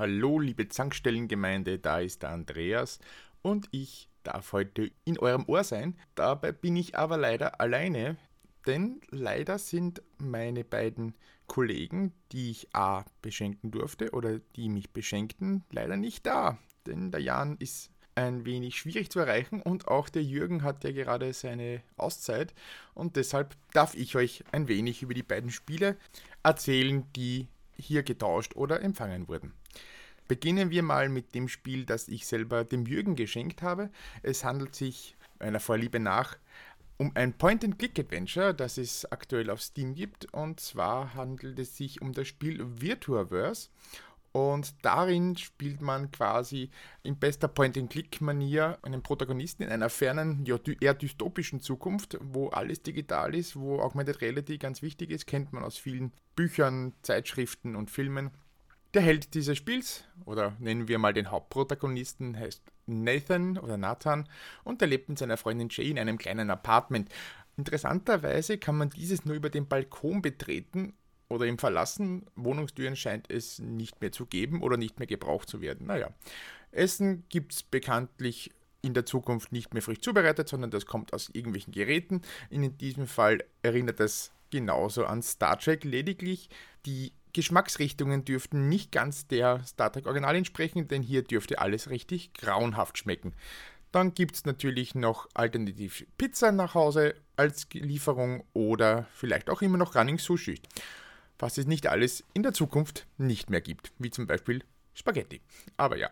Hallo, liebe Zankstellengemeinde, da ist der Andreas und ich darf heute in eurem Ohr sein. Dabei bin ich aber leider alleine, denn leider sind meine beiden Kollegen, die ich A beschenken durfte oder die mich beschenkten, leider nicht da. Denn der Jan ist ein wenig schwierig zu erreichen und auch der Jürgen hat ja gerade seine Auszeit und deshalb darf ich euch ein wenig über die beiden Spiele erzählen, die hier getauscht oder empfangen wurden. Beginnen wir mal mit dem Spiel, das ich selber dem Jürgen geschenkt habe. Es handelt sich einer Vorliebe nach um ein Point-and-Click-Adventure, das es aktuell auf Steam gibt. Und zwar handelt es sich um das Spiel Virtuaverse. Und darin spielt man quasi in bester Point-and-Click-Manier einen Protagonisten in einer fernen, ja, eher dystopischen Zukunft, wo alles digital ist, wo Augmented Reality ganz wichtig ist, kennt man aus vielen Büchern, Zeitschriften und Filmen. Der Held dieses Spiels, oder nennen wir mal den Hauptprotagonisten, heißt Nathan oder Nathan und er lebt mit seiner Freundin Jay in einem kleinen Apartment. Interessanterweise kann man dieses nur über den Balkon betreten oder im Verlassen. Wohnungstüren scheint es nicht mehr zu geben oder nicht mehr gebraucht zu werden. Naja, Essen gibt es bekanntlich in der Zukunft nicht mehr frisch zubereitet, sondern das kommt aus irgendwelchen Geräten. In diesem Fall erinnert es genauso an Star Trek, lediglich die Geschmacksrichtungen dürften nicht ganz der Star Trek Original entsprechen, denn hier dürfte alles richtig grauenhaft schmecken. Dann gibt es natürlich noch alternativ Pizza nach Hause als Lieferung oder vielleicht auch immer noch Running Sushi. Was es nicht alles in der Zukunft nicht mehr gibt, wie zum Beispiel Spaghetti. Aber ja,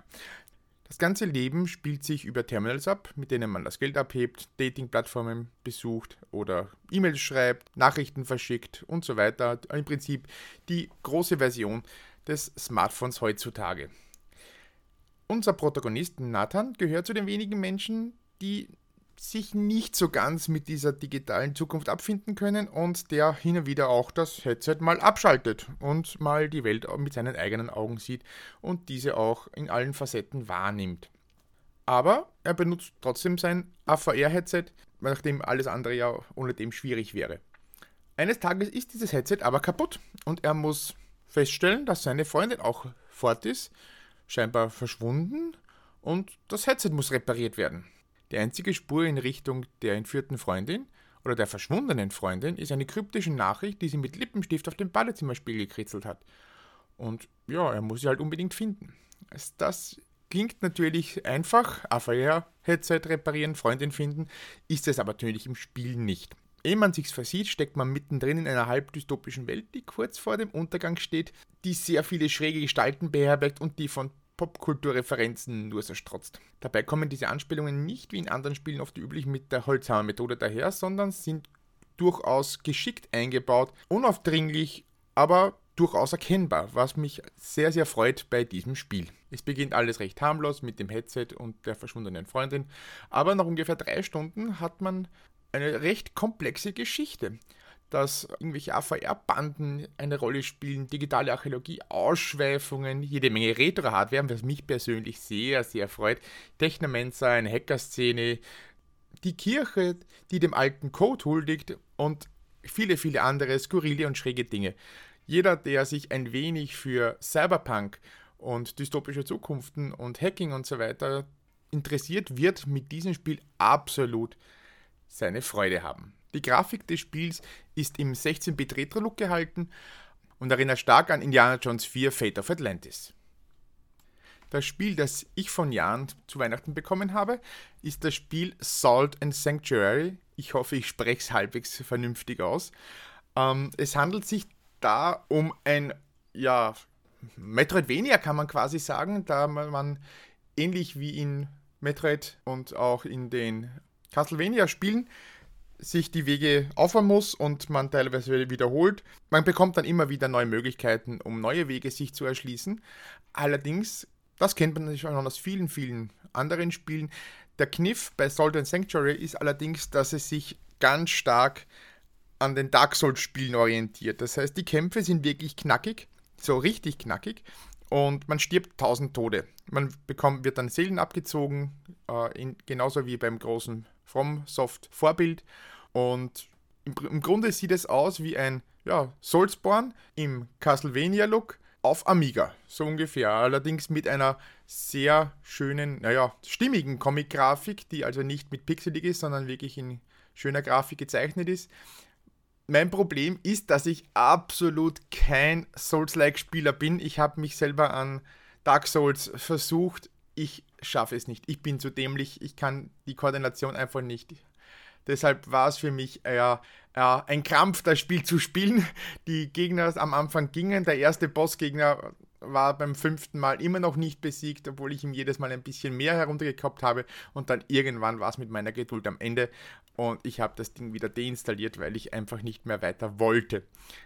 das ganze Leben spielt sich über Terminals ab, mit denen man das Geld abhebt, Dating-Plattformen besucht oder E-Mails schreibt, Nachrichten verschickt und so weiter. Im Prinzip die große Version des Smartphones heutzutage. Unser Protagonist Nathan gehört zu den wenigen Menschen, die sich nicht so ganz mit dieser digitalen Zukunft abfinden können und der hin und wieder auch das Headset mal abschaltet und mal die Welt mit seinen eigenen Augen sieht und diese auch in allen Facetten wahrnimmt. Aber er benutzt trotzdem sein AVR-Headset, nachdem alles andere ja ohne dem schwierig wäre. Eines Tages ist dieses Headset aber kaputt und er muss feststellen, dass seine Freundin auch fort ist, scheinbar verschwunden und das Headset muss repariert werden. Die einzige Spur in Richtung der entführten Freundin oder der verschwundenen Freundin ist eine kryptische Nachricht, die sie mit Lippenstift auf dem Badezimmerspiegel gekritzelt hat. Und ja, er muss sie halt unbedingt finden. Das klingt natürlich einfach, AVR-Headset reparieren, Freundin finden, ist es aber natürlich im Spiel nicht. Ehe man sich's versieht, steckt man mittendrin in einer halb dystopischen Welt, die kurz vor dem Untergang steht, die sehr viele schräge Gestalten beherbergt und die von Popkulturreferenzen nur zerstrotzt. Dabei kommen diese Anspielungen nicht wie in anderen Spielen oft üblich mit der Holzhammer-Methode daher, sondern sind durchaus geschickt eingebaut, unaufdringlich, aber durchaus erkennbar, was mich sehr, sehr freut bei diesem Spiel. Es beginnt alles recht harmlos mit dem Headset und der verschwundenen Freundin, aber nach ungefähr drei Stunden hat man eine recht komplexe Geschichte dass irgendwelche AVR-Banden eine Rolle spielen, digitale Archäologie, Ausschweifungen, jede Menge Retro-Hardware, was mich persönlich sehr, sehr freut. Technomancer, eine Hacker-Szene, die Kirche, die dem alten Code huldigt und viele, viele andere skurrile und schräge Dinge. Jeder, der sich ein wenig für Cyberpunk und dystopische Zukunften und Hacking und so weiter interessiert, wird mit diesem Spiel absolut seine Freude haben. Die Grafik des Spiels ist im 16-Bit Retro-Look gehalten und erinnert stark an Indiana Jones 4 Fate of Atlantis. Das Spiel, das ich von Jahren zu Weihnachten bekommen habe, ist das Spiel Salt and Sanctuary. Ich hoffe, ich spreche es halbwegs vernünftig aus. Ähm, es handelt sich da um ein, ja, Metroidvania kann man quasi sagen, da man ähnlich wie in Metroid und auch in den Castlevania-Spielen sich die Wege auffahren muss und man teilweise wiederholt. Man bekommt dann immer wieder neue Möglichkeiten, um neue Wege sich zu erschließen. Allerdings, das kennt man natürlich schon aus vielen, vielen anderen Spielen. Der Kniff bei Salt and Sanctuary ist allerdings, dass es sich ganz stark an den Dark Souls-Spielen orientiert. Das heißt, die Kämpfe sind wirklich knackig, so richtig knackig und man stirbt tausend Tode. Man bekommt, wird dann Seelen abgezogen, äh, in, genauso wie beim großen From Soft Vorbild. Und im, im, Grunde sieht es aus wie ein ja, Soulsborne im Castlevania-Look, auf Amiga, so ungefähr. Allerdings mit einer sehr schönen, naja, stimmigen Comic-Grafik, die also nicht mit pixelig ist, sondern wirklich in schöner Grafik gezeichnet ist. Mein Problem ist, dass ich absolut kein Souls-like-Spieler bin. Ich habe mich selber an Dark Souls versucht. Ich schaffe es nicht. Ich bin zu dämlich. Ich kann die Koordination einfach nicht. Deshalb war es für mich äh, äh, ein Krampf, das Spiel zu spielen. Die Gegner am Anfang gingen. Der erste Bossgegner war beim fünften Mal immer noch nicht besiegt, obwohl ich ihm jedes Mal ein bisschen mehr heruntergekoppt habe. Und dann irgendwann war es mit meiner Geduld am Ende und ich habe das Ding wieder deinstalliert, weil ich einfach nicht mehr weiter wollte.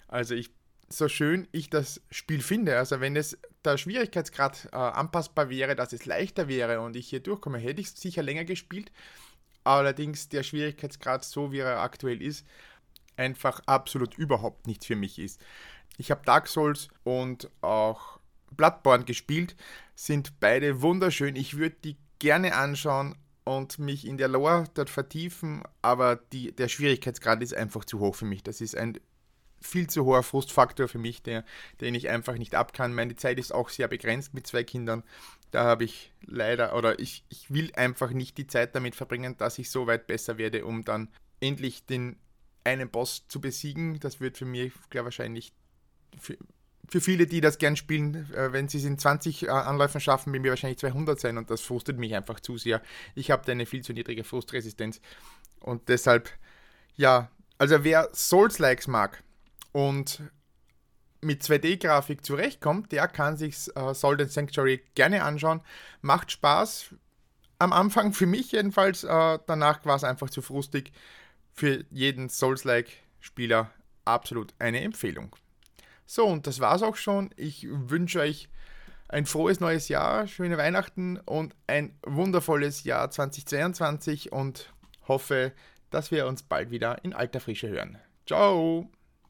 Also ich so schön ich das Spiel finde, also wenn es der Schwierigkeitsgrad äh, anpassbar wäre, dass es leichter wäre und ich hier durchkomme, hätte ich es sicher länger gespielt. Allerdings der Schwierigkeitsgrad, so wie er aktuell ist, einfach absolut überhaupt nichts für mich ist. Ich habe Dark Souls und auch Bloodborne gespielt, sind beide wunderschön. Ich würde die gerne anschauen und mich in der Lore dort vertiefen, aber die, der Schwierigkeitsgrad ist einfach zu hoch für mich. Das ist ein viel zu hoher Frustfaktor für mich, der, den ich einfach nicht ab kann. Meine Zeit ist auch sehr begrenzt mit zwei Kindern. Da habe ich leider, oder ich, ich will einfach nicht die Zeit damit verbringen, dass ich so weit besser werde, um dann endlich den einen Boss zu besiegen. Das wird für mich, glaube wahrscheinlich für, für viele, die das gern spielen, äh, wenn sie es in 20 äh, Anläufen schaffen, werden wir wahrscheinlich 200 sein und das frustet mich einfach zu sehr. Ich habe da eine viel zu niedrige Frustresistenz und deshalb, ja, also wer Souls-Likes mag und mit 2D-Grafik zurechtkommt, der kann sich äh, and Sanctuary gerne anschauen. Macht Spaß. Am Anfang für mich jedenfalls, äh, danach war es einfach zu frustig. Für jeden Souls-like-Spieler absolut eine Empfehlung. So, und das war's auch schon. Ich wünsche euch ein frohes neues Jahr, schöne Weihnachten und ein wundervolles Jahr 2022 und hoffe, dass wir uns bald wieder in alter Frische hören. Ciao!